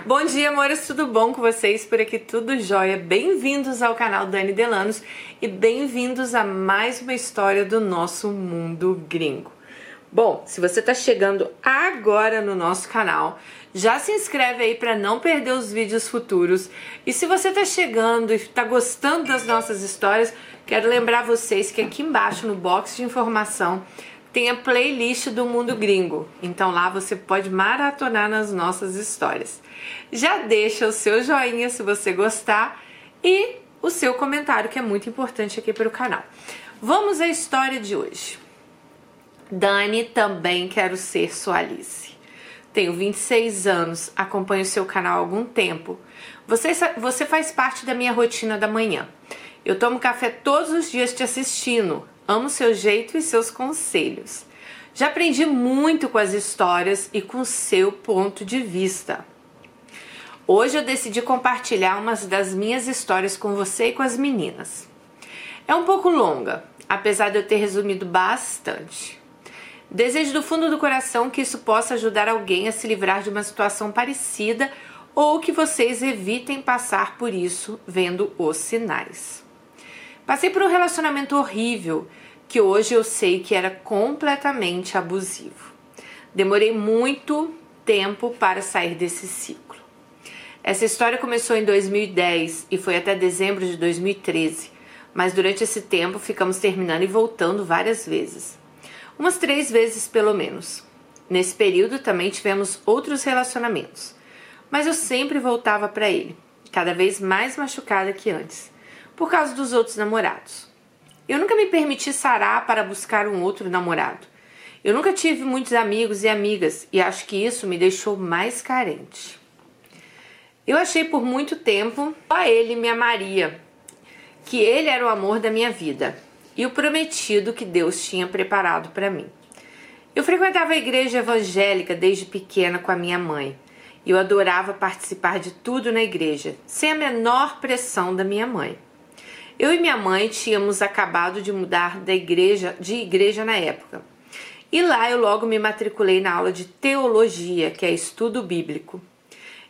Bom dia, amores, tudo bom com vocês? Por aqui tudo jóia. Bem-vindos ao canal Dani Delanos e bem-vindos a mais uma história do nosso mundo gringo. Bom, se você está chegando agora no nosso canal, já se inscreve aí para não perder os vídeos futuros. E se você está chegando e está gostando das nossas histórias, quero lembrar vocês que aqui embaixo no box de informação tem a playlist do Mundo Gringo. Então lá você pode maratonar nas nossas histórias. Já deixa o seu joinha se você gostar e o seu comentário, que é muito importante aqui para o canal. Vamos à história de hoje. Dani, também quero ser sua Alice. Tenho 26 anos, acompanho seu canal há algum tempo. Você, você faz parte da minha rotina da manhã. Eu tomo café todos os dias te assistindo. Amo seu jeito e seus conselhos. Já aprendi muito com as histórias e com seu ponto de vista. Hoje eu decidi compartilhar umas das minhas histórias com você e com as meninas. É um pouco longa, apesar de eu ter resumido bastante. Desejo do fundo do coração que isso possa ajudar alguém a se livrar de uma situação parecida ou que vocês evitem passar por isso vendo os sinais. Passei por um relacionamento horrível que hoje eu sei que era completamente abusivo. Demorei muito tempo para sair desse ciclo. Essa história começou em 2010 e foi até dezembro de 2013, mas durante esse tempo ficamos terminando e voltando várias vezes. Umas três vezes pelo menos. Nesse período também tivemos outros relacionamentos, mas eu sempre voltava para ele, cada vez mais machucada que antes por causa dos outros namorados. Eu nunca me permiti sarar para buscar um outro namorado. Eu nunca tive muitos amigos e amigas e acho que isso me deixou mais carente. Eu achei por muito tempo só ele me amaria, que ele era o amor da minha vida e o prometido que Deus tinha preparado para mim. Eu frequentava a igreja evangélica desde pequena com a minha mãe. E eu adorava participar de tudo na igreja, sem a menor pressão da minha mãe. Eu e minha mãe tínhamos acabado de mudar da igreja, de igreja na época. E lá eu logo me matriculei na aula de teologia, que é estudo bíblico.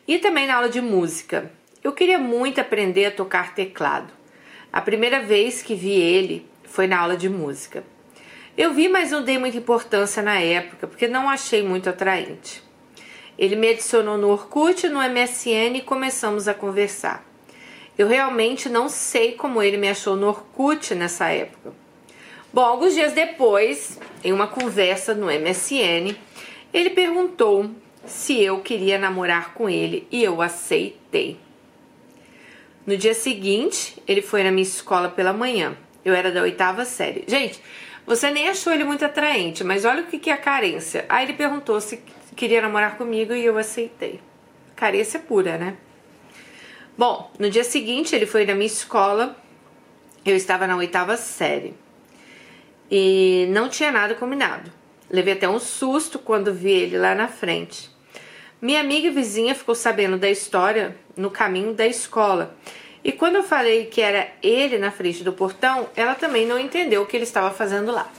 E também na aula de música. Eu queria muito aprender a tocar teclado. A primeira vez que vi ele foi na aula de música. Eu vi, mas não dei muita importância na época, porque não achei muito atraente. Ele me adicionou no Orkut, no MSN e começamos a conversar. Eu realmente não sei como ele me achou no Orkut nessa época. Bom, alguns dias depois, em uma conversa no MSN, ele perguntou se eu queria namorar com ele e eu aceitei. No dia seguinte, ele foi na minha escola pela manhã. Eu era da oitava série. Gente, você nem achou ele muito atraente, mas olha o que é a carência. Aí ele perguntou se queria namorar comigo e eu aceitei. Carência pura, né? Bom, no dia seguinte ele foi na minha escola, eu estava na oitava série e não tinha nada combinado. Levei até um susto quando vi ele lá na frente. Minha amiga e vizinha ficou sabendo da história no caminho da escola. E quando eu falei que era ele na frente do portão, ela também não entendeu o que ele estava fazendo lá.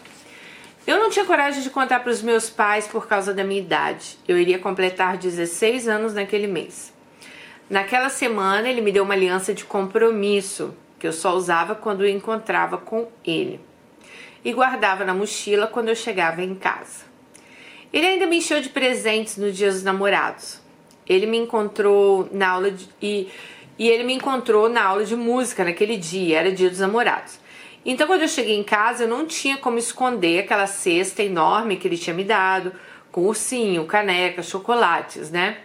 Eu não tinha coragem de contar para os meus pais por causa da minha idade. Eu iria completar 16 anos naquele mês. Naquela semana, ele me deu uma aliança de compromisso que eu só usava quando encontrava com ele e guardava na mochila quando eu chegava em casa. Ele ainda me encheu de presentes no Dia dos Namorados. Ele me encontrou na aula de, e, e ele me encontrou na aula de música naquele dia, era Dia dos Namorados. Então, quando eu cheguei em casa, eu não tinha como esconder aquela cesta enorme que ele tinha me dado, com ursinho, caneca, chocolates, né?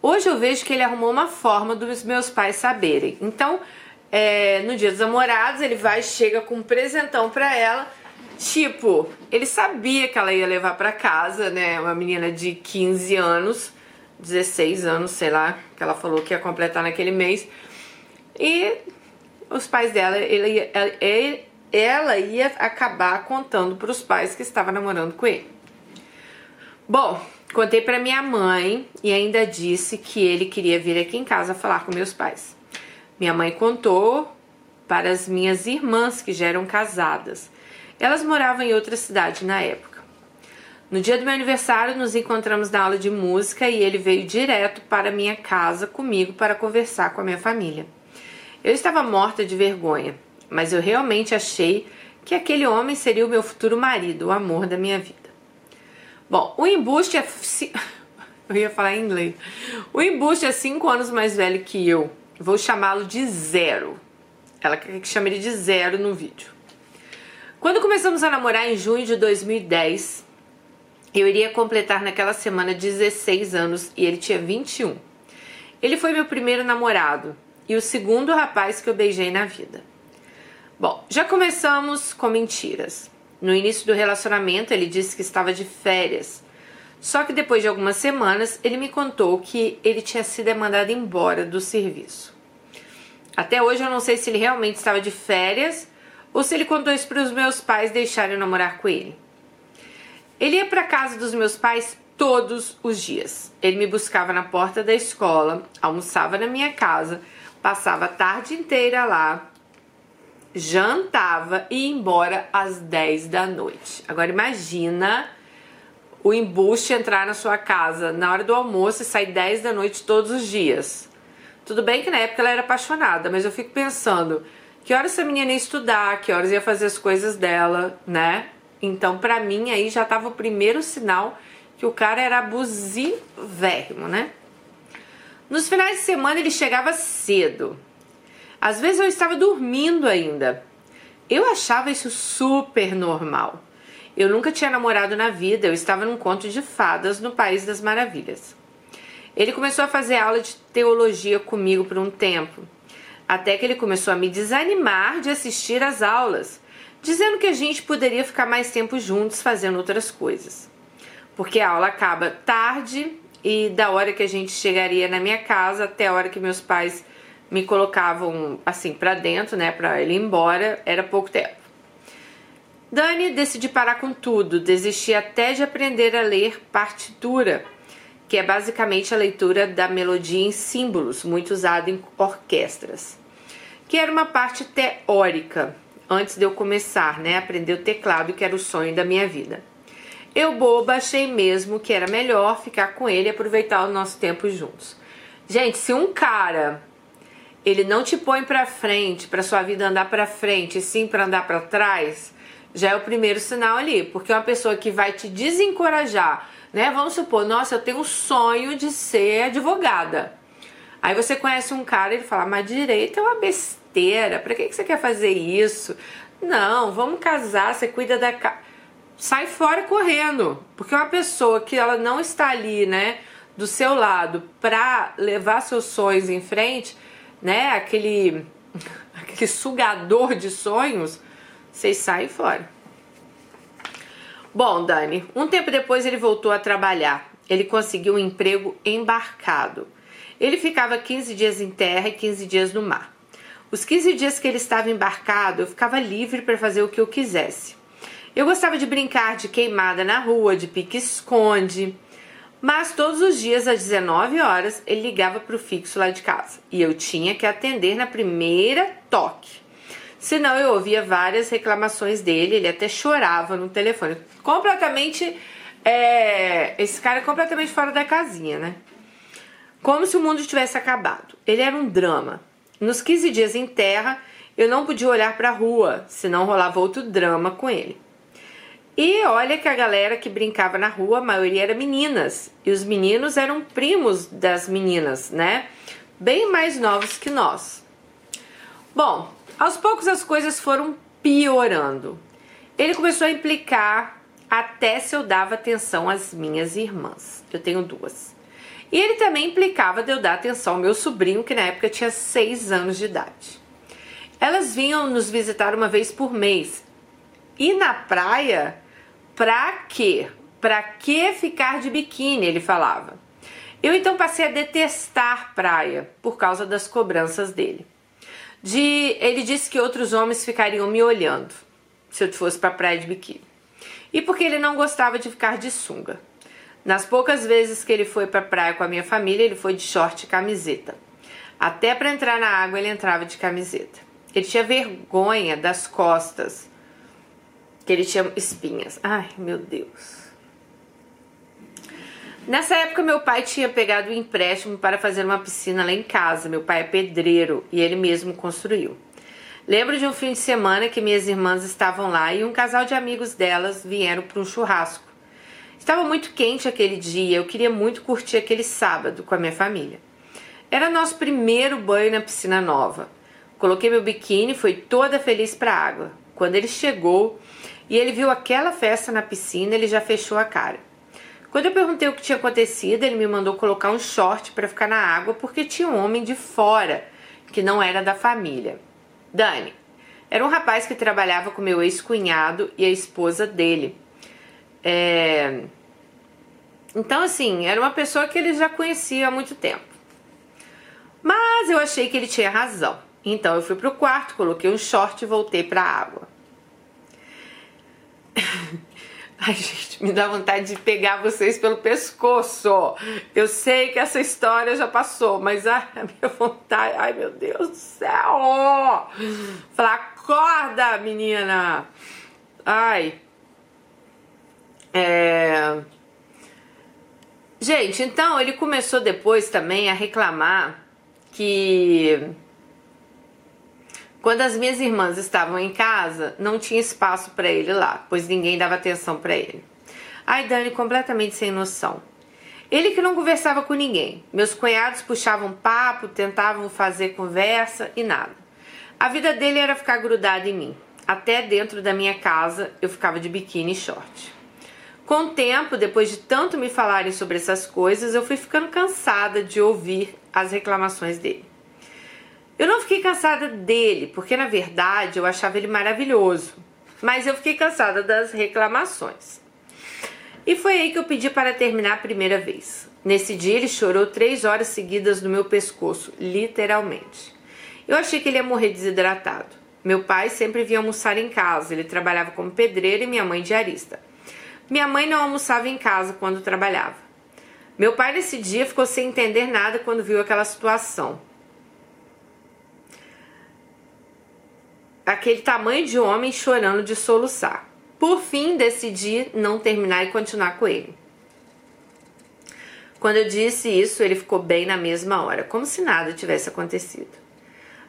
Hoje eu vejo que ele arrumou uma forma dos meus pais saberem. Então, é, no dia dos namorados, ele vai chega com um presentão pra ela. Tipo, ele sabia que ela ia levar para casa, né? Uma menina de 15 anos, 16 anos, sei lá, que ela falou que ia completar naquele mês. E os pais dela, ele, ela ia acabar contando para os pais que estava namorando com ele. Bom, Contei para minha mãe e ainda disse que ele queria vir aqui em casa falar com meus pais. Minha mãe contou para as minhas irmãs que já eram casadas. Elas moravam em outra cidade na época. No dia do meu aniversário, nos encontramos na aula de música e ele veio direto para minha casa comigo para conversar com a minha família. Eu estava morta de vergonha, mas eu realmente achei que aquele homem seria o meu futuro marido, o amor da minha vida. Bom, o embuste é. Eu ia falar em inglês. O embuste é cinco anos mais velho que eu. Vou chamá-lo de zero. Ela quer que chame ele de zero no vídeo. Quando começamos a namorar em junho de 2010, eu iria completar naquela semana 16 anos e ele tinha 21. Ele foi meu primeiro namorado e o segundo rapaz que eu beijei na vida. Bom, já começamos com mentiras. No início do relacionamento, ele disse que estava de férias. Só que depois de algumas semanas, ele me contou que ele tinha sido mandado embora do serviço. Até hoje eu não sei se ele realmente estava de férias ou se ele contou isso para os meus pais deixarem eu namorar com ele. Ele ia para casa dos meus pais todos os dias. Ele me buscava na porta da escola, almoçava na minha casa, passava a tarde inteira lá, jantava e ia embora às 10 da noite. Agora imagina o embuste entrar na sua casa na hora do almoço e sair 10 da noite todos os dias. Tudo bem que na época ela era apaixonada, mas eu fico pensando, que horas essa menina ia estudar, que horas ia fazer as coisas dela, né? Então, para mim, aí já tava o primeiro sinal que o cara era abusivérrimo, né? Nos finais de semana ele chegava cedo. Às vezes eu estava dormindo ainda. Eu achava isso super normal. Eu nunca tinha namorado na vida, eu estava num conto de fadas no País das Maravilhas. Ele começou a fazer aula de teologia comigo por um tempo, até que ele começou a me desanimar de assistir às aulas dizendo que a gente poderia ficar mais tempo juntos fazendo outras coisas. Porque a aula acaba tarde e da hora que a gente chegaria na minha casa até a hora que meus pais me colocavam assim para dentro, né, para ele ir embora, era pouco tempo. Dani decidi parar com tudo, desisti até de aprender a ler partitura, que é basicamente a leitura da melodia em símbolos, muito usada em orquestras, que era uma parte teórica antes de eu começar, né, aprender o teclado, que era o sonho da minha vida. Eu boba achei mesmo que era melhor ficar com ele e aproveitar o nosso tempo juntos. Gente, se um cara ele não te põe para frente, para sua vida andar para frente, sim para andar para trás, já é o primeiro sinal ali, porque é uma pessoa que vai te desencorajar, né? Vamos supor, nossa, eu tenho um sonho de ser advogada. Aí você conhece um cara e ele fala, mas direito é uma besteira pra que, que você quer fazer isso? Não, vamos casar, você cuida da casa. Sai fora correndo, porque uma pessoa que ela não está ali, né, do seu lado pra levar seus sonhos em frente, né, aquele, aquele sugador de sonhos, vocês saem fora. Bom, Dani, um tempo depois ele voltou a trabalhar. Ele conseguiu um emprego embarcado. Ele ficava 15 dias em terra e 15 dias no mar. Os 15 dias que ele estava embarcado, eu ficava livre para fazer o que eu quisesse. Eu gostava de brincar de queimada na rua, de pique-esconde. Mas todos os dias às 19 horas ele ligava para o fixo lá de casa e eu tinha que atender na primeira toque. Senão eu ouvia várias reclamações dele, ele até chorava no telefone. Completamente. É, esse cara é completamente fora da casinha, né? Como se o mundo tivesse acabado. Ele era um drama. Nos 15 dias em terra, eu não podia olhar para a rua, senão rolava outro drama com ele. E olha que a galera que brincava na rua, a maioria era meninas, e os meninos eram primos das meninas, né? Bem mais novos que nós. Bom, aos poucos as coisas foram piorando. Ele começou a implicar até se eu dava atenção às minhas irmãs. Eu tenho duas. E ele também implicava de eu dar atenção ao meu sobrinho, que na época tinha 6 anos de idade. Elas vinham nos visitar uma vez por mês. E na praia, pra quê? Pra que ficar de biquíni? Ele falava. Eu então passei a detestar praia por causa das cobranças dele. De, ele disse que outros homens ficariam me olhando se eu fosse para praia de biquíni. E porque ele não gostava de ficar de sunga. Nas poucas vezes que ele foi para praia com a minha família, ele foi de short e camiseta. Até para entrar na água ele entrava de camiseta. Ele tinha vergonha das costas, que ele tinha espinhas. Ai, meu Deus. Nessa época, meu pai tinha pegado um empréstimo para fazer uma piscina lá em casa. Meu pai é pedreiro e ele mesmo construiu. Lembro de um fim de semana que minhas irmãs estavam lá e um casal de amigos delas vieram para um churrasco. Estava muito quente aquele dia, eu queria muito curtir aquele sábado com a minha família. Era nosso primeiro banho na piscina nova. Coloquei meu biquíni, fui toda feliz para a água. Quando ele chegou e ele viu aquela festa na piscina, ele já fechou a cara. Quando eu perguntei o que tinha acontecido, ele me mandou colocar um short para ficar na água porque tinha um homem de fora que não era da família. Dani, era um rapaz que trabalhava com meu ex-cunhado e a esposa dele. É... Então, assim, era uma pessoa que ele já conhecia há muito tempo. Mas eu achei que ele tinha razão. Então eu fui pro quarto, coloquei um short e voltei pra água. Ai, gente, me dá vontade de pegar vocês pelo pescoço. Eu sei que essa história já passou, mas a minha vontade. Ai, meu Deus do céu! Falar, acorda, menina! Ai. É. Gente, então ele começou depois também a reclamar que quando as minhas irmãs estavam em casa, não tinha espaço para ele lá, pois ninguém dava atenção para ele. Ai, Dani, completamente sem noção. Ele que não conversava com ninguém. Meus cunhados puxavam papo, tentavam fazer conversa e nada. A vida dele era ficar grudado em mim. Até dentro da minha casa eu ficava de biquíni e short. Com o tempo, depois de tanto me falarem sobre essas coisas, eu fui ficando cansada de ouvir as reclamações dele. Eu não fiquei cansada dele, porque na verdade eu achava ele maravilhoso, mas eu fiquei cansada das reclamações. E foi aí que eu pedi para terminar a primeira vez. Nesse dia ele chorou três horas seguidas no meu pescoço, literalmente. Eu achei que ele ia morrer desidratado. Meu pai sempre vinha almoçar em casa, ele trabalhava como pedreiro e minha mãe diarista. Minha mãe não almoçava em casa quando trabalhava. Meu pai nesse dia ficou sem entender nada quando viu aquela situação. Aquele tamanho de homem chorando de soluçar. Por fim, decidi não terminar e continuar com ele. Quando eu disse isso, ele ficou bem na mesma hora, como se nada tivesse acontecido.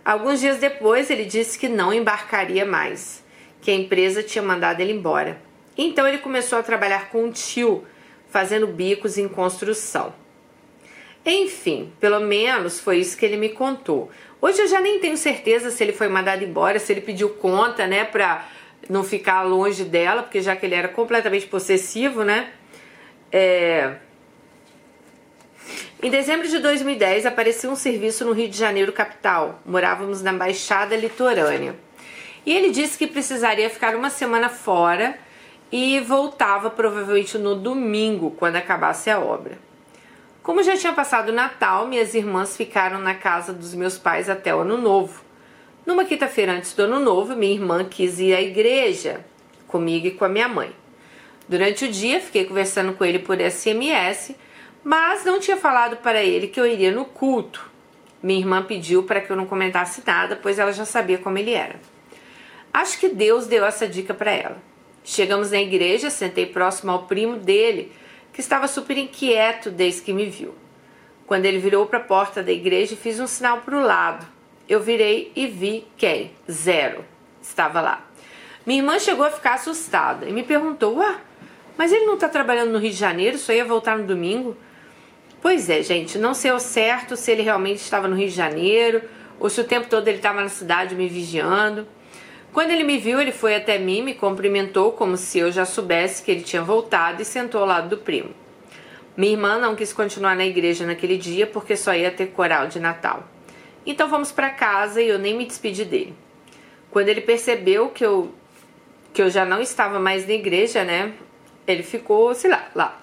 Alguns dias depois, ele disse que não embarcaria mais, que a empresa tinha mandado ele embora. Então ele começou a trabalhar com um tio, fazendo bicos em construção. Enfim, pelo menos foi isso que ele me contou. Hoje eu já nem tenho certeza se ele foi mandado embora, se ele pediu conta, né, pra não ficar longe dela, porque já que ele era completamente possessivo, né? É... Em dezembro de 2010 apareceu um serviço no Rio de Janeiro, capital. Morávamos na Baixada Litorânea. E ele disse que precisaria ficar uma semana fora e voltava provavelmente no domingo, quando acabasse a obra. Como já tinha passado o Natal, minhas irmãs ficaram na casa dos meus pais até o Ano Novo. Numa quinta-feira antes do Ano Novo, minha irmã quis ir à igreja comigo e com a minha mãe. Durante o dia, fiquei conversando com ele por SMS, mas não tinha falado para ele que eu iria no culto. Minha irmã pediu para que eu não comentasse nada, pois ela já sabia como ele era. Acho que Deus deu essa dica para ela. Chegamos na igreja, sentei próximo ao primo dele, que estava super inquieto desde que me viu. Quando ele virou para a porta da igreja, fiz um sinal para o lado. Eu virei e vi quem? Zero. Estava lá. Minha irmã chegou a ficar assustada e me perguntou: Ué, mas ele não está trabalhando no Rio de Janeiro, só ia voltar no domingo? Pois é, gente, não sei ao certo se ele realmente estava no Rio de Janeiro ou se o tempo todo ele estava na cidade me vigiando. Quando ele me viu, ele foi até mim, me cumprimentou como se eu já soubesse que ele tinha voltado e sentou ao lado do primo. Minha irmã não quis continuar na igreja naquele dia porque só ia ter coral de Natal. Então fomos para casa e eu nem me despedi dele. Quando ele percebeu que eu que eu já não estava mais na igreja, né? Ele ficou, sei lá, lá.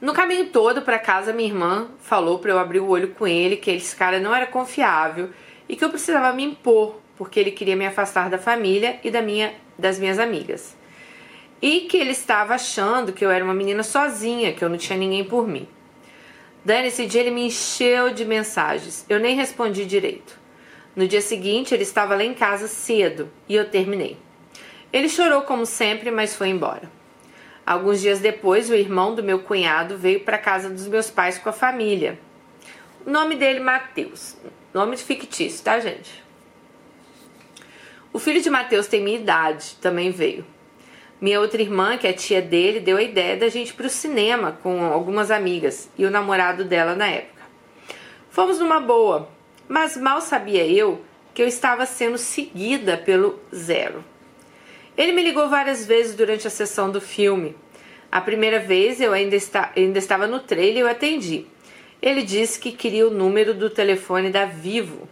No caminho todo para casa, minha irmã falou para eu abrir o olho com ele que esse cara não era confiável e que eu precisava me impor porque ele queria me afastar da família e da minha, das minhas amigas. E que ele estava achando que eu era uma menina sozinha, que eu não tinha ninguém por mim. Dani, esse dia ele me encheu de mensagens. Eu nem respondi direito. No dia seguinte, ele estava lá em casa cedo e eu terminei. Ele chorou como sempre, mas foi embora. Alguns dias depois, o irmão do meu cunhado veio para casa dos meus pais com a família. O nome dele Mateus. Nome fictício, tá, gente? O filho de Mateus tem minha idade, também veio. Minha outra irmã, que é tia dele, deu a ideia da gente ir pro cinema com algumas amigas e o namorado dela na época. Fomos numa boa, mas mal sabia eu que eu estava sendo seguida pelo Zero. Ele me ligou várias vezes durante a sessão do filme. A primeira vez eu ainda, está, ainda estava no trailer e eu atendi. Ele disse que queria o número do telefone da Vivo.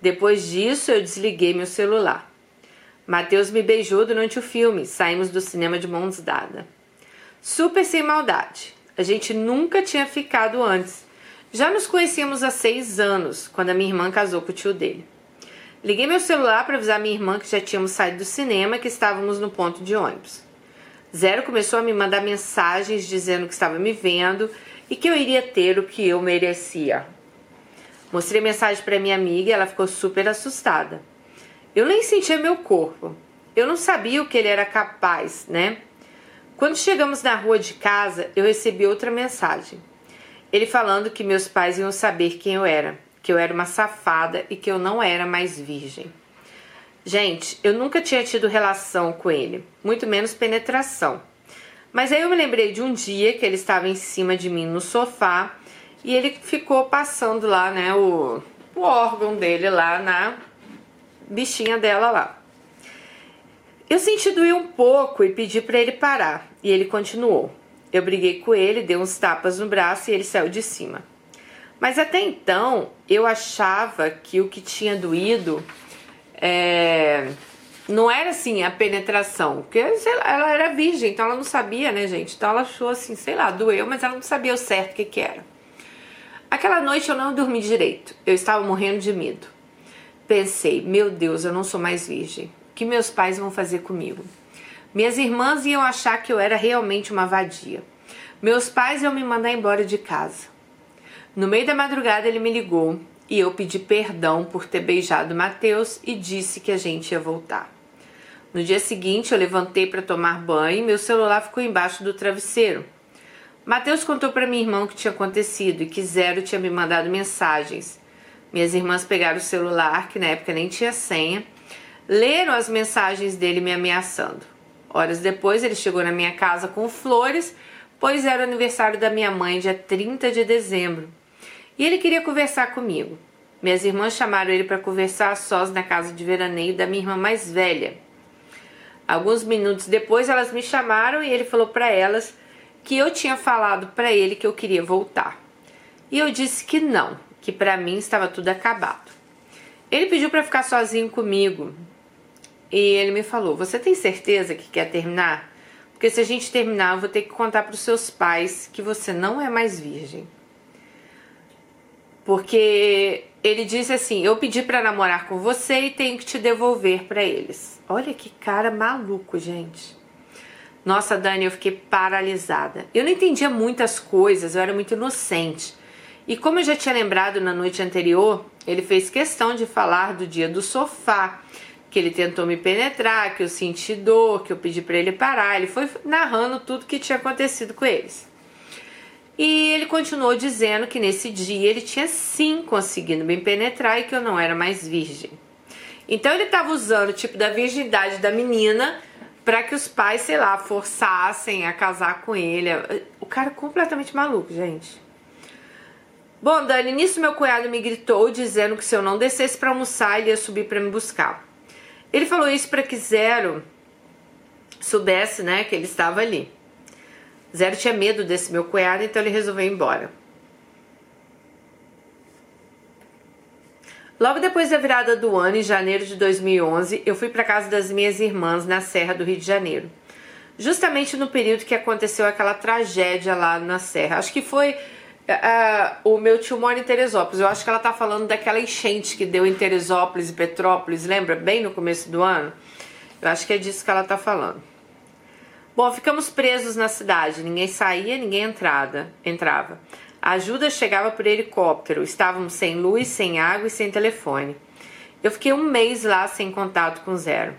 Depois disso, eu desliguei meu celular. Mateus me beijou durante o filme. Saímos do cinema de mãos dadas. Super sem maldade. A gente nunca tinha ficado antes. Já nos conhecíamos há seis anos, quando a minha irmã casou com o tio dele. Liguei meu celular para avisar minha irmã que já tínhamos saído do cinema e que estávamos no ponto de ônibus. Zero começou a me mandar mensagens dizendo que estava me vendo e que eu iria ter o que eu merecia. Mostrei a mensagem para minha amiga e ela ficou super assustada. Eu nem sentia meu corpo. Eu não sabia o que ele era capaz, né? Quando chegamos na rua de casa, eu recebi outra mensagem. Ele falando que meus pais iam saber quem eu era que eu era uma safada e que eu não era mais virgem. Gente, eu nunca tinha tido relação com ele, muito menos penetração. Mas aí eu me lembrei de um dia que ele estava em cima de mim no sofá e ele ficou passando lá, né, o, o órgão dele lá na bichinha dela lá. Eu senti doer um pouco e pedi para ele parar, e ele continuou. Eu briguei com ele, dei uns tapas no braço e ele saiu de cima. Mas até então eu achava que o que tinha doído é, não era assim a penetração, porque lá, ela era virgem, então ela não sabia, né, gente? Então ela achou assim, sei lá, doeu, mas ela não sabia o certo o que, que era. Aquela noite eu não dormi direito, eu estava morrendo de medo. Pensei, meu Deus, eu não sou mais virgem. O que meus pais vão fazer comigo? Minhas irmãs iam achar que eu era realmente uma vadia. Meus pais iam me mandar embora de casa. No meio da madrugada ele me ligou e eu pedi perdão por ter beijado Mateus e disse que a gente ia voltar. No dia seguinte eu levantei para tomar banho e meu celular ficou embaixo do travesseiro. Mateus contou para minha irmã o que tinha acontecido e que Zero tinha me mandado mensagens. Minhas irmãs pegaram o celular, que na época nem tinha senha, leram as mensagens dele me ameaçando. Horas depois ele chegou na minha casa com flores, pois era o aniversário da minha mãe, dia 30 de dezembro. E ele queria conversar comigo. Minhas irmãs chamaram ele para conversar sós na casa de veraneio da minha irmã mais velha. Alguns minutos depois, elas me chamaram e ele falou para elas que eu tinha falado para ele que eu queria voltar. E eu disse que não, que para mim estava tudo acabado. Ele pediu para ficar sozinho comigo e ele me falou: Você tem certeza que quer terminar? Porque se a gente terminar, eu vou ter que contar para os seus pais que você não é mais virgem. Porque ele disse assim: Eu pedi para namorar com você e tenho que te devolver para eles. Olha que cara maluco, gente. Nossa, Dani, eu fiquei paralisada. Eu não entendia muitas coisas, eu era muito inocente. E como eu já tinha lembrado na noite anterior, ele fez questão de falar do dia do sofá, que ele tentou me penetrar, que eu senti dor, que eu pedi para ele parar. Ele foi narrando tudo que tinha acontecido com eles. E ele continuou dizendo que nesse dia ele tinha sim conseguido me penetrar e que eu não era mais virgem. Então ele estava usando o tipo da virgindade da menina para que os pais, sei lá, forçassem a casar com ele. O cara é completamente maluco, gente. Bom, Dani, nisso meu cunhado me gritou dizendo que se eu não descesse para almoçar, ele ia subir para me buscar. Ele falou isso para que Zero soubesse, né, que ele estava ali. Zero tinha medo desse meu cunhado, então ele resolveu ir embora. Logo depois da virada do ano, em janeiro de 2011, eu fui para casa das minhas irmãs na Serra do Rio de Janeiro. Justamente no período que aconteceu aquela tragédia lá na Serra. Acho que foi uh, o meu tio mora em Teresópolis. Eu acho que ela tá falando daquela enchente que deu em Teresópolis e Petrópolis, lembra? Bem no começo do ano. Eu acho que é disso que ela tá falando. Bom, ficamos presos na cidade, ninguém saía, ninguém entrada, entrava. A ajuda chegava por helicóptero, estávamos sem luz, sem água e sem telefone. Eu fiquei um mês lá sem contato com zero.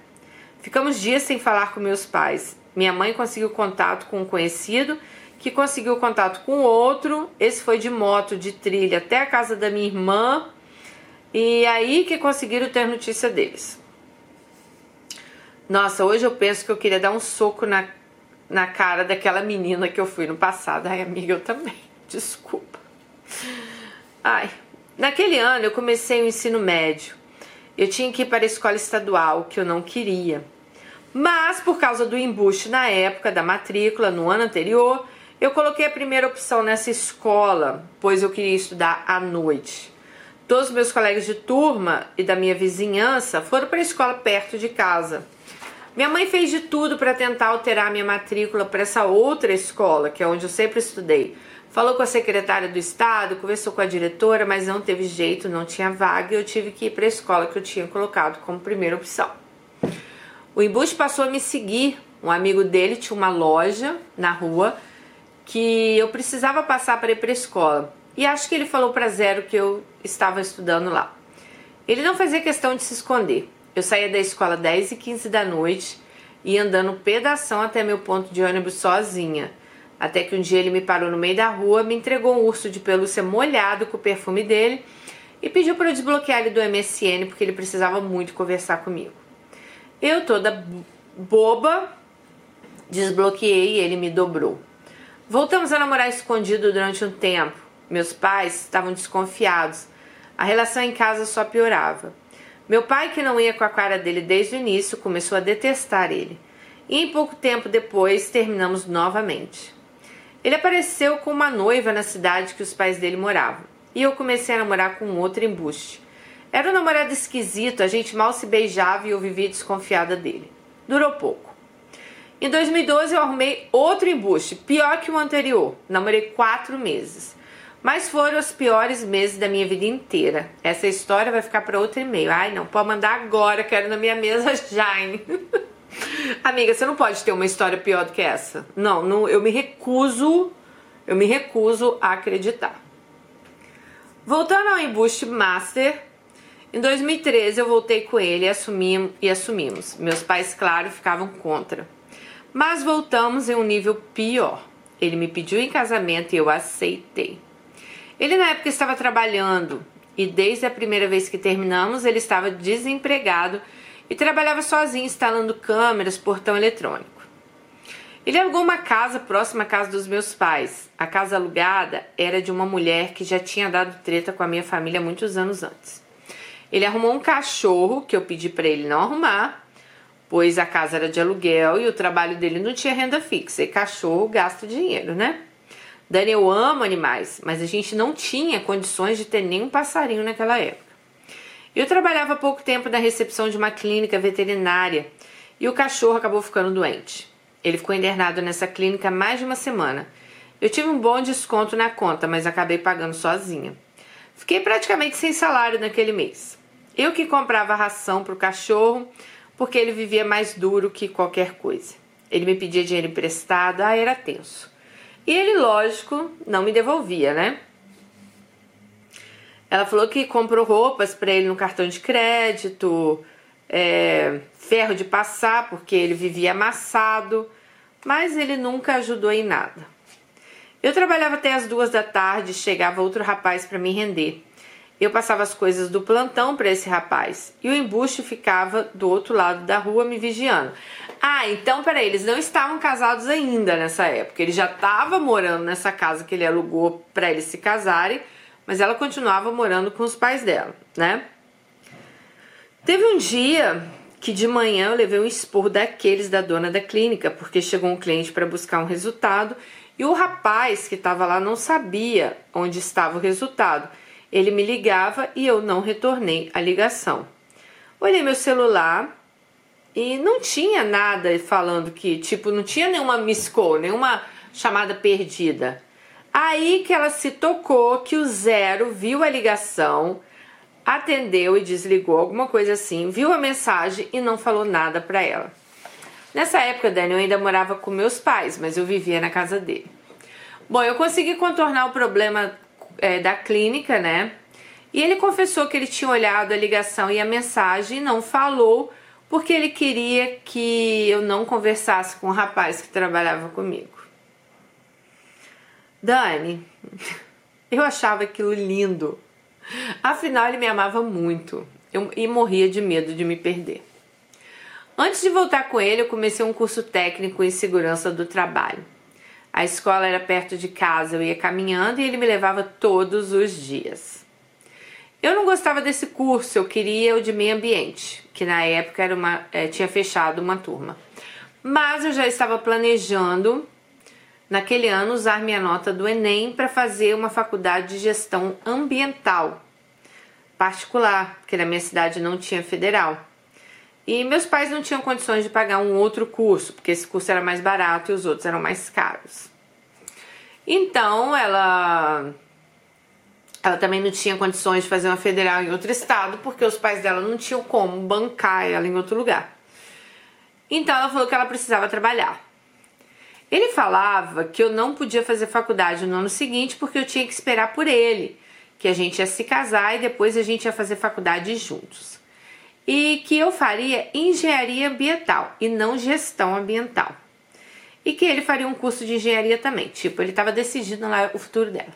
Ficamos dias sem falar com meus pais. Minha mãe conseguiu contato com um conhecido, que conseguiu contato com outro. Esse foi de moto, de trilha, até a casa da minha irmã. E aí que conseguiram ter notícia deles. Nossa, hoje eu penso que eu queria dar um soco na, na cara daquela menina que eu fui no passado. Ai, amiga, eu também. Desculpa. Ai, naquele ano eu comecei o ensino médio. Eu tinha que ir para a escola estadual, que eu não queria. Mas, por causa do embuste na época da matrícula, no ano anterior, eu coloquei a primeira opção nessa escola, pois eu queria estudar à noite. Todos os meus colegas de turma e da minha vizinhança foram para a escola perto de casa. Minha mãe fez de tudo para tentar alterar minha matrícula para essa outra escola, que é onde eu sempre estudei. Falou com a secretária do estado, conversou com a diretora, mas não teve jeito, não tinha vaga e eu tive que ir para a escola que eu tinha colocado como primeira opção. O embuste passou a me seguir. Um amigo dele tinha uma loja na rua que eu precisava passar para ir para a escola. E acho que ele falou para Zero que eu estava estudando lá. Ele não fazia questão de se esconder. Eu saía da escola 10 e 15 da noite e andando pedação até meu ponto de ônibus sozinha. Até que um dia ele me parou no meio da rua, me entregou um urso de pelúcia molhado com o perfume dele e pediu para eu desbloquear ele do MSN porque ele precisava muito conversar comigo. Eu toda boba desbloqueei e ele me dobrou. Voltamos a namorar escondido durante um tempo. Meus pais estavam desconfiados. A relação em casa só piorava. Meu pai, que não ia com a cara dele desde o início, começou a detestar ele. E em pouco tempo depois terminamos novamente. Ele apareceu com uma noiva na cidade que os pais dele moravam. E eu comecei a namorar com outro embuste. Era um namorado esquisito, a gente mal se beijava e eu vivia desconfiada dele. Durou pouco. Em 2012 eu arrumei outro embuste, pior que o anterior. Namorei quatro meses. Mas foram os piores meses da minha vida inteira. Essa história vai ficar para outro e-mail. Ai, não, pode mandar agora, quero na minha mesa hein? Amiga, você não pode ter uma história pior do que essa. Não, não, eu me recuso, eu me recuso a acreditar. Voltando ao embuste master, em 2013 eu voltei com ele e, assumi, e assumimos. Meus pais, claro, ficavam contra. Mas voltamos em um nível pior. Ele me pediu em casamento e eu aceitei. Ele na época estava trabalhando e desde a primeira vez que terminamos ele estava desempregado e trabalhava sozinho instalando câmeras, portão eletrônico. Ele alugou uma casa próxima à casa dos meus pais. A casa alugada era de uma mulher que já tinha dado treta com a minha família muitos anos antes. Ele arrumou um cachorro que eu pedi para ele não arrumar, pois a casa era de aluguel e o trabalho dele não tinha renda fixa. E cachorro gasta dinheiro, né? Dani, eu amo animais, mas a gente não tinha condições de ter nenhum passarinho naquela época. Eu trabalhava pouco tempo na recepção de uma clínica veterinária e o cachorro acabou ficando doente. Ele ficou internado nessa clínica mais de uma semana. Eu tive um bom desconto na conta, mas acabei pagando sozinha. Fiquei praticamente sem salário naquele mês. Eu que comprava ração para o cachorro, porque ele vivia mais duro que qualquer coisa. Ele me pedia dinheiro emprestado, ah, era tenso. E ele, lógico, não me devolvia, né? Ela falou que comprou roupas para ele no cartão de crédito, é, ferro de passar, porque ele vivia amassado, mas ele nunca ajudou em nada. Eu trabalhava até as duas da tarde, chegava outro rapaz para me render. Eu passava as coisas do plantão para esse rapaz e o embuste ficava do outro lado da rua me vigiando. Ah, então peraí, eles não estavam casados ainda nessa época. Ele já estava morando nessa casa que ele alugou para eles se casarem, mas ela continuava morando com os pais dela, né? Teve um dia que de manhã eu levei um esporro daqueles da dona da clínica, porque chegou um cliente para buscar um resultado e o rapaz que estava lá não sabia onde estava o resultado. Ele me ligava e eu não retornei a ligação. Olhei meu celular e não tinha nada falando que, tipo, não tinha nenhuma miss call, nenhuma chamada perdida. Aí que ela se tocou que o zero viu a ligação, atendeu e desligou, alguma coisa assim, viu a mensagem e não falou nada para ela. Nessa época, Dani, eu ainda morava com meus pais, mas eu vivia na casa dele. Bom, eu consegui contornar o problema é, da clínica, né? E ele confessou que ele tinha olhado a ligação e a mensagem e não falou porque ele queria que eu não conversasse com o rapaz que trabalhava comigo. Dani, eu achava aquilo lindo. Afinal, ele me amava muito eu, e morria de medo de me perder. Antes de voltar com ele, eu comecei um curso técnico em segurança do trabalho. A escola era perto de casa, eu ia caminhando e ele me levava todos os dias. Eu não gostava desse curso, eu queria o de meio ambiente, que na época era uma, é, tinha fechado uma turma. Mas eu já estava planejando, naquele ano, usar minha nota do Enem para fazer uma faculdade de gestão ambiental particular, porque na minha cidade não tinha federal. E meus pais não tinham condições de pagar um outro curso, porque esse curso era mais barato e os outros eram mais caros. Então ela ela também não tinha condições de fazer uma federal em outro estado, porque os pais dela não tinham como bancar ela em outro lugar. Então ela falou que ela precisava trabalhar. Ele falava que eu não podia fazer faculdade no ano seguinte porque eu tinha que esperar por ele, que a gente ia se casar e depois a gente ia fazer faculdade juntos e que eu faria engenharia ambiental e não gestão ambiental. E que ele faria um curso de engenharia também, tipo, ele estava decidindo lá o futuro dela.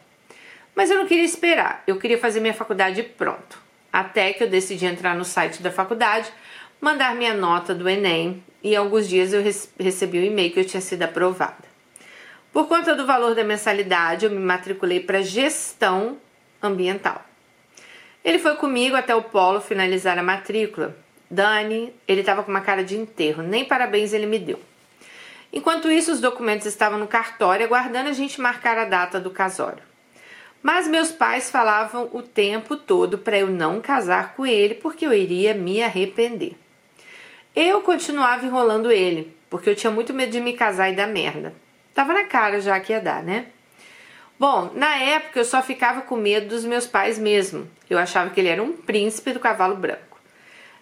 Mas eu não queria esperar, eu queria fazer minha faculdade pronto. Até que eu decidi entrar no site da faculdade, mandar minha nota do Enem e alguns dias eu recebi o um e-mail que eu tinha sido aprovada. Por conta do valor da mensalidade, eu me matriculei para gestão ambiental. Ele foi comigo até o polo finalizar a matrícula. Dani, ele estava com uma cara de enterro, nem parabéns ele me deu. Enquanto isso, os documentos estavam no cartório, aguardando a gente marcar a data do casório. Mas meus pais falavam o tempo todo para eu não casar com ele porque eu iria me arrepender. Eu continuava enrolando ele, porque eu tinha muito medo de me casar e dar merda. Tava na cara já que ia dar, né? Bom, na época eu só ficava com medo dos meus pais mesmo. Eu achava que ele era um príncipe do cavalo branco.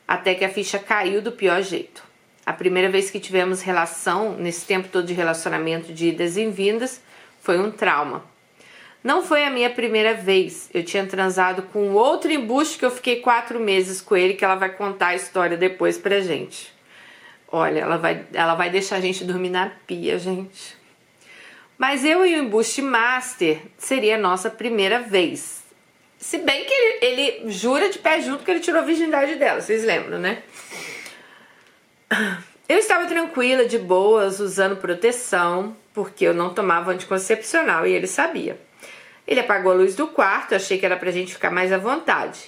Até que a ficha caiu do pior jeito. A primeira vez que tivemos relação, nesse tempo todo de relacionamento de idas e vindas, foi um trauma. Não foi a minha primeira vez. Eu tinha transado com outro embuste que eu fiquei quatro meses com ele, que ela vai contar a história depois pra gente. Olha, ela vai, ela vai deixar a gente dormir na pia, gente. Mas eu e o embuste master seria a nossa primeira vez. Se bem que ele, ele jura de pé junto que ele tirou a virgindade dela, vocês lembram, né? Eu estava tranquila, de boas, usando proteção, porque eu não tomava anticoncepcional e ele sabia. Ele apagou a luz do quarto, achei que era pra gente ficar mais à vontade.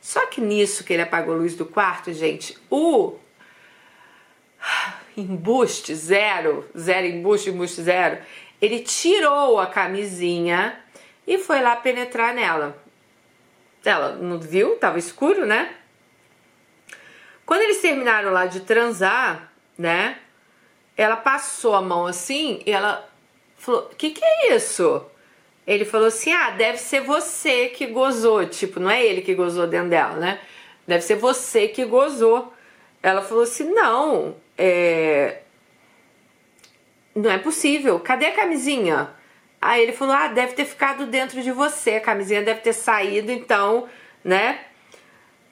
Só que nisso que ele apagou a luz do quarto, gente, o embuste zero, zero embuste, embuste zero, ele tirou a camisinha e foi lá penetrar nela. Ela não viu, tava escuro, né? Quando eles terminaram lá de transar, né? Ela passou a mão assim e ela falou: "Que que é isso?" Ele falou assim: "Ah, deve ser você que gozou, tipo, não é ele que gozou dentro dela, né? Deve ser você que gozou." Ela falou assim: "Não, é, não é possível. Cadê a camisinha? Aí ele falou: Ah, deve ter ficado dentro de você. A camisinha deve ter saído, então, né?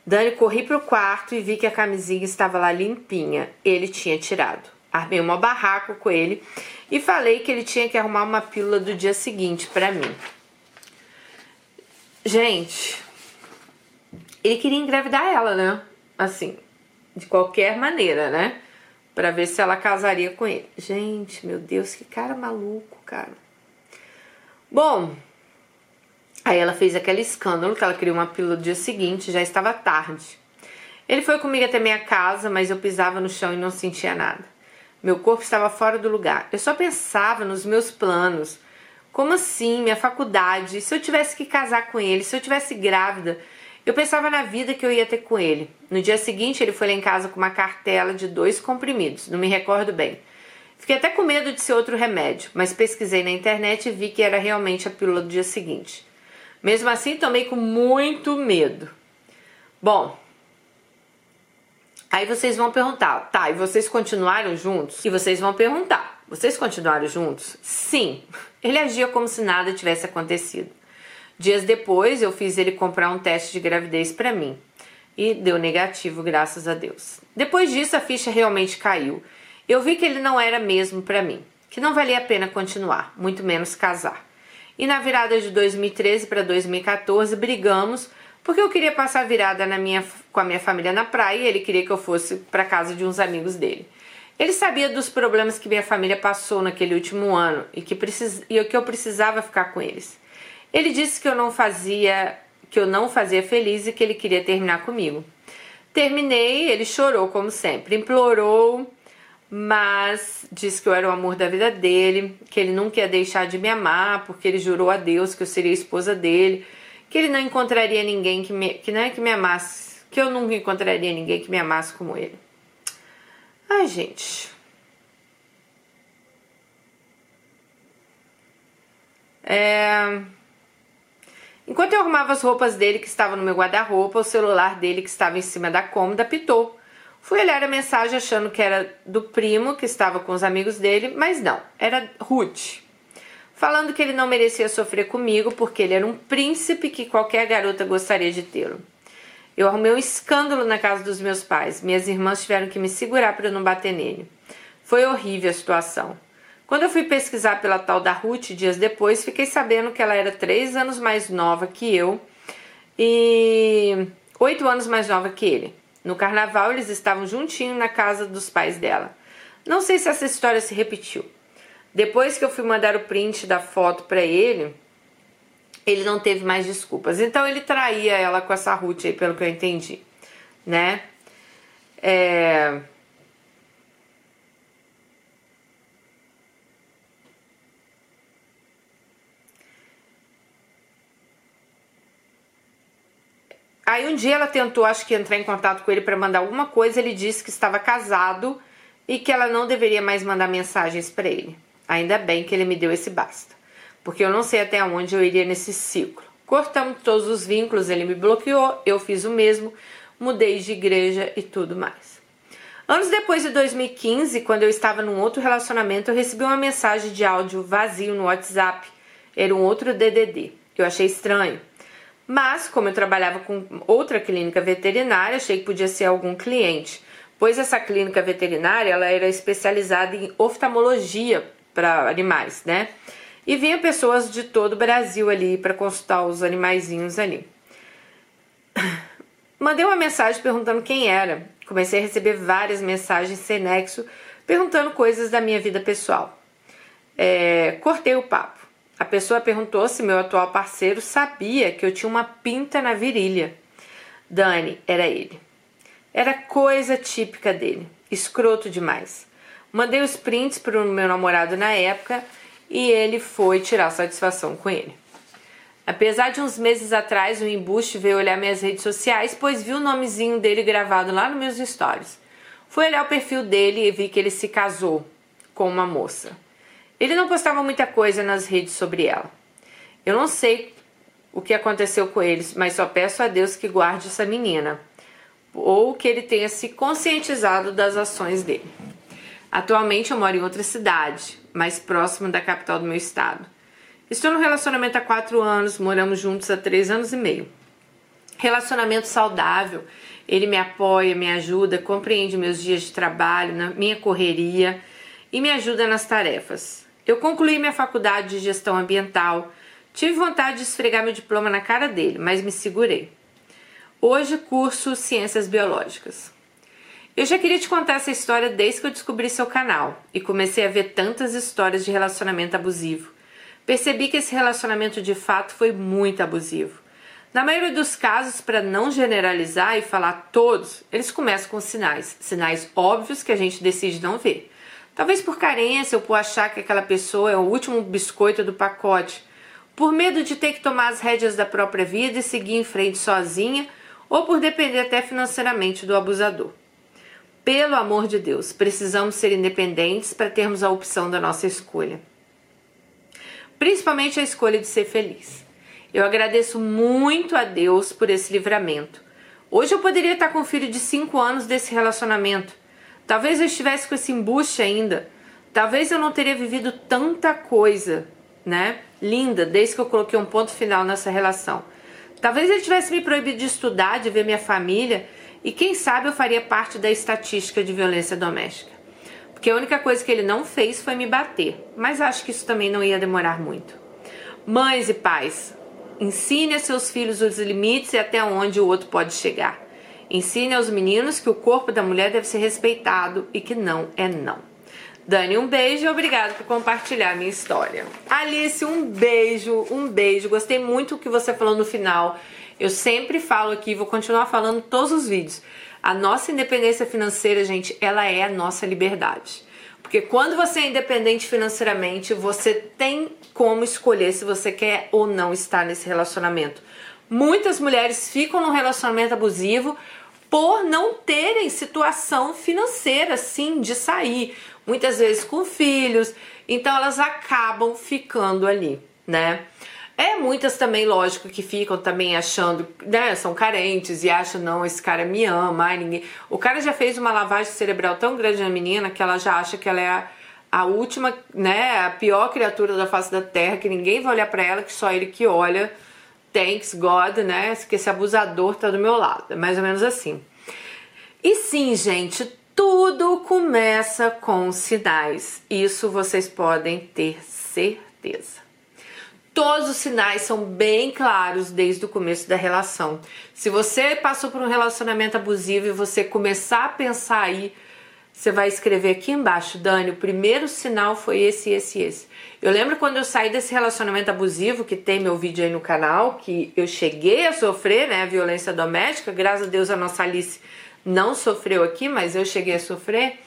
Dani, corri pro quarto e vi que a camisinha estava lá limpinha. Ele tinha tirado. Armei uma barraco com ele e falei que ele tinha que arrumar uma pílula do dia seguinte para mim. Gente, ele queria engravidar ela, né? Assim, de qualquer maneira, né? Para ver se ela casaria com ele. Gente, meu Deus, que cara maluco, cara. Bom, aí ela fez aquele escândalo que ela queria uma pílula no dia seguinte, já estava tarde. Ele foi comigo até minha casa, mas eu pisava no chão e não sentia nada. Meu corpo estava fora do lugar. Eu só pensava nos meus planos. Como assim? Minha faculdade? Se eu tivesse que casar com ele? Se eu tivesse grávida? Eu pensava na vida que eu ia ter com ele. No dia seguinte, ele foi lá em casa com uma cartela de dois comprimidos, não me recordo bem. Fiquei até com medo de ser outro remédio, mas pesquisei na internet e vi que era realmente a pílula do dia seguinte. Mesmo assim, tomei com muito medo. Bom, aí vocês vão perguntar, tá, e vocês continuaram juntos? E vocês vão perguntar, vocês continuaram juntos? Sim, ele agia como se nada tivesse acontecido. Dias depois, eu fiz ele comprar um teste de gravidez para mim. e deu negativo, graças a Deus. Depois disso, a ficha realmente caiu. Eu vi que ele não era mesmo para mim, que não valia a pena continuar, muito menos casar. E na virada de 2013 para 2014, brigamos porque eu queria passar a virada na minha, com a minha família na praia e ele queria que eu fosse para casa de uns amigos dele. Ele sabia dos problemas que minha família passou naquele último ano e que, precis, e que eu precisava ficar com eles. Ele disse que eu não fazia que eu não fazia feliz e que ele queria terminar comigo. Terminei, ele chorou como sempre, implorou, mas disse que eu era o amor da vida dele, que ele nunca ia deixar de me amar, porque ele jurou a Deus que eu seria a esposa dele, que ele não encontraria ninguém que me, que não é que me amasse, que eu nunca encontraria ninguém que me amasse como ele. Ai, gente. É... Enquanto eu arrumava as roupas dele que estavam no meu guarda-roupa, o celular dele que estava em cima da cômoda apitou. Fui olhar a mensagem achando que era do primo que estava com os amigos dele, mas não, era Ruth. Falando que ele não merecia sofrer comigo porque ele era um príncipe que qualquer garota gostaria de tê-lo. Eu arrumei um escândalo na casa dos meus pais. Minhas irmãs tiveram que me segurar para eu não bater nele. Foi horrível a situação. Quando eu fui pesquisar pela tal da Ruth dias depois, fiquei sabendo que ela era três anos mais nova que eu e oito anos mais nova que ele. No carnaval, eles estavam juntinhos na casa dos pais dela. Não sei se essa história se repetiu. Depois que eu fui mandar o print da foto para ele, ele não teve mais desculpas. Então ele traía ela com essa Ruth aí, pelo que eu entendi, né? É... Aí um dia ela tentou, acho que entrar em contato com ele para mandar alguma coisa, ele disse que estava casado e que ela não deveria mais mandar mensagens para ele. Ainda bem que ele me deu esse basta, porque eu não sei até onde eu iria nesse ciclo. Cortamos todos os vínculos, ele me bloqueou, eu fiz o mesmo, mudei de igreja e tudo mais. Anos depois de 2015, quando eu estava num outro relacionamento, eu recebi uma mensagem de áudio vazio no WhatsApp. Era um outro DDD. Eu achei estranho. Mas, como eu trabalhava com outra clínica veterinária, achei que podia ser algum cliente, pois essa clínica veterinária ela era especializada em oftalmologia para animais, né? E vinha pessoas de todo o Brasil ali para consultar os animaizinhos ali. Mandei uma mensagem perguntando quem era. Comecei a receber várias mensagens sem nexo perguntando coisas da minha vida pessoal. É, cortei o papo. A pessoa perguntou se meu atual parceiro sabia que eu tinha uma pinta na virilha. Dani, era ele. Era coisa típica dele, escroto demais. Mandei os prints para o meu namorado na época e ele foi tirar satisfação com ele. Apesar de uns meses atrás o embuste veio olhar minhas redes sociais, pois viu o nomezinho dele gravado lá nos meus stories. Fui olhar o perfil dele e vi que ele se casou com uma moça. Ele não postava muita coisa nas redes sobre ela. Eu não sei o que aconteceu com eles, mas só peço a Deus que guarde essa menina ou que ele tenha se conscientizado das ações dele. Atualmente eu moro em outra cidade, mais próxima da capital do meu estado. Estou no relacionamento há quatro anos, moramos juntos há três anos e meio. Relacionamento saudável, ele me apoia, me ajuda, compreende meus dias de trabalho, minha correria e me ajuda nas tarefas. Eu concluí minha faculdade de gestão ambiental. Tive vontade de esfregar meu diploma na cara dele, mas me segurei. Hoje curso Ciências Biológicas. Eu já queria te contar essa história desde que eu descobri seu canal e comecei a ver tantas histórias de relacionamento abusivo. Percebi que esse relacionamento de fato foi muito abusivo. Na maioria dos casos, para não generalizar e falar todos, eles começam com sinais, sinais óbvios que a gente decide não ver. Talvez por carência ou por achar que aquela pessoa é o último biscoito do pacote, por medo de ter que tomar as rédeas da própria vida e seguir em frente sozinha, ou por depender até financeiramente do abusador. Pelo amor de Deus, precisamos ser independentes para termos a opção da nossa escolha. Principalmente a escolha de ser feliz. Eu agradeço muito a Deus por esse livramento. Hoje eu poderia estar com um filho de 5 anos desse relacionamento Talvez eu estivesse com esse embuste ainda. Talvez eu não teria vivido tanta coisa, né? Linda, desde que eu coloquei um ponto final nessa relação. Talvez ele tivesse me proibido de estudar, de ver minha família, e quem sabe eu faria parte da estatística de violência doméstica. Porque a única coisa que ele não fez foi me bater, mas acho que isso também não ia demorar muito. Mães e pais, ensine a seus filhos os limites e até onde o outro pode chegar. Ensine aos meninos que o corpo da mulher deve ser respeitado e que não é não. Dani, um beijo e obrigado por compartilhar minha história. Alice, um beijo, um beijo. Gostei muito do que você falou no final. Eu sempre falo aqui, vou continuar falando todos os vídeos. A nossa independência financeira, gente, ela é a nossa liberdade. Porque quando você é independente financeiramente, você tem como escolher se você quer ou não estar nesse relacionamento. Muitas mulheres ficam num relacionamento abusivo por não terem situação financeira, sim, de sair, muitas vezes com filhos, então elas acabam ficando ali, né? É muitas também, lógico, que ficam também achando, né, são carentes e acham, não, esse cara me ama, ai, ninguém. O cara já fez uma lavagem cerebral tão grande na menina que ela já acha que ela é a, a última, né, a pior criatura da face da terra, que ninguém vai olhar para ela, que só ele que olha. Thanks God, né? Que esse abusador tá do meu lado. É mais ou menos assim. E sim, gente, tudo começa com sinais. Isso vocês podem ter certeza. Todos os sinais são bem claros desde o começo da relação. Se você passou por um relacionamento abusivo e você começar a pensar aí, você vai escrever aqui embaixo, Dani, o primeiro sinal foi esse, esse, esse. Eu lembro quando eu saí desse relacionamento abusivo, que tem meu vídeo aí no canal, que eu cheguei a sofrer, né, violência doméstica, graças a Deus a nossa Alice não sofreu aqui, mas eu cheguei a sofrer.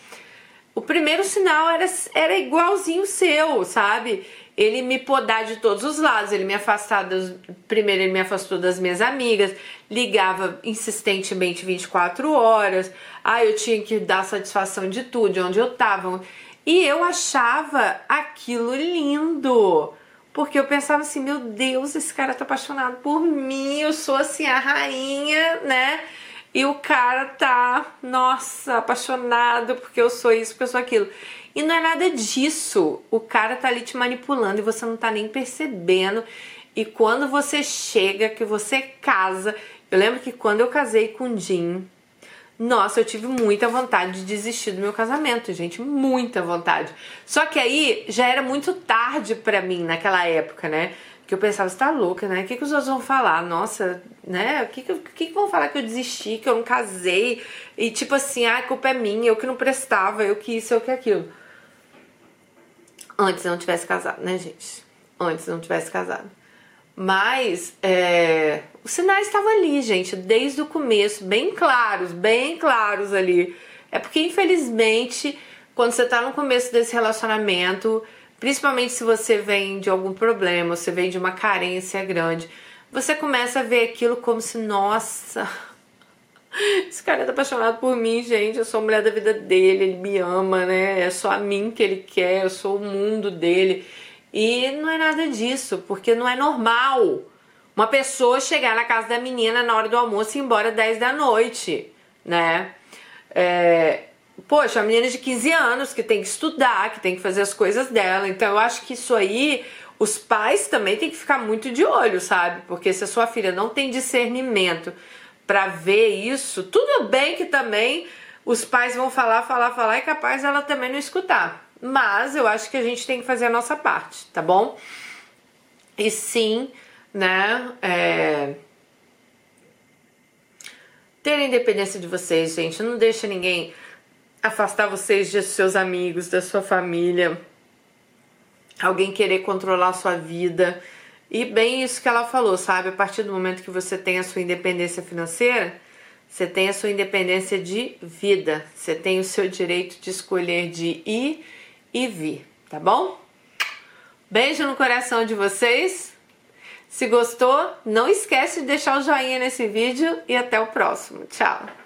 O primeiro sinal era, era igualzinho seu, sabe? ele me podar de todos os lados, ele me afastar das, primeiro ele me afastou das minhas amigas, ligava insistentemente 24 horas, ah, eu tinha que dar satisfação de tudo, de onde eu tava. E eu achava aquilo lindo. Porque eu pensava assim, meu Deus, esse cara tá apaixonado por mim, eu sou assim a rainha, né? E o cara tá, nossa, apaixonado porque eu sou isso, porque eu sou aquilo. E não é nada disso. O cara tá ali te manipulando e você não tá nem percebendo. E quando você chega, que você casa. Eu lembro que quando eu casei com o Jim, nossa, eu tive muita vontade de desistir do meu casamento, gente, muita vontade. Só que aí já era muito tarde para mim naquela época, né? Que eu pensava, você tá louca, né? O que, que os outros vão falar? Nossa, né? O que, que, que, que vão falar que eu desisti, que eu não casei? E tipo assim, ah, a culpa é minha, eu que não prestava, eu que isso, eu que aquilo. Antes não tivesse casado, né, gente? Antes não tivesse casado. Mas é, os sinais estavam ali, gente, desde o começo, bem claros, bem claros ali. É porque, infelizmente, quando você tá no começo desse relacionamento, principalmente se você vem de algum problema, você vem de uma carência grande, você começa a ver aquilo como se, nossa, esse cara tá apaixonado por mim, gente. Eu sou a mulher da vida dele, ele me ama, né? É só a mim que ele quer, eu sou o mundo dele. E não é nada disso, porque não é normal uma pessoa chegar na casa da menina na hora do almoço e ir embora 10 da noite, né? É, poxa, a menina de 15 anos que tem que estudar, que tem que fazer as coisas dela. Então eu acho que isso aí, os pais também tem que ficar muito de olho, sabe? Porque se a sua filha não tem discernimento para ver isso, tudo bem que também os pais vão falar, falar, falar e capaz ela também não escutar. Mas eu acho que a gente tem que fazer a nossa parte, tá bom? E sim, né? É... Ter a independência de vocês, gente. Não deixa ninguém afastar vocês de seus amigos, da sua família. Alguém querer controlar a sua vida. E bem isso que ela falou, sabe? A partir do momento que você tem a sua independência financeira, você tem a sua independência de vida. Você tem o seu direito de escolher de ir e vir, tá bom? Beijo no coração de vocês. Se gostou, não esquece de deixar o joinha nesse vídeo e até o próximo. Tchau!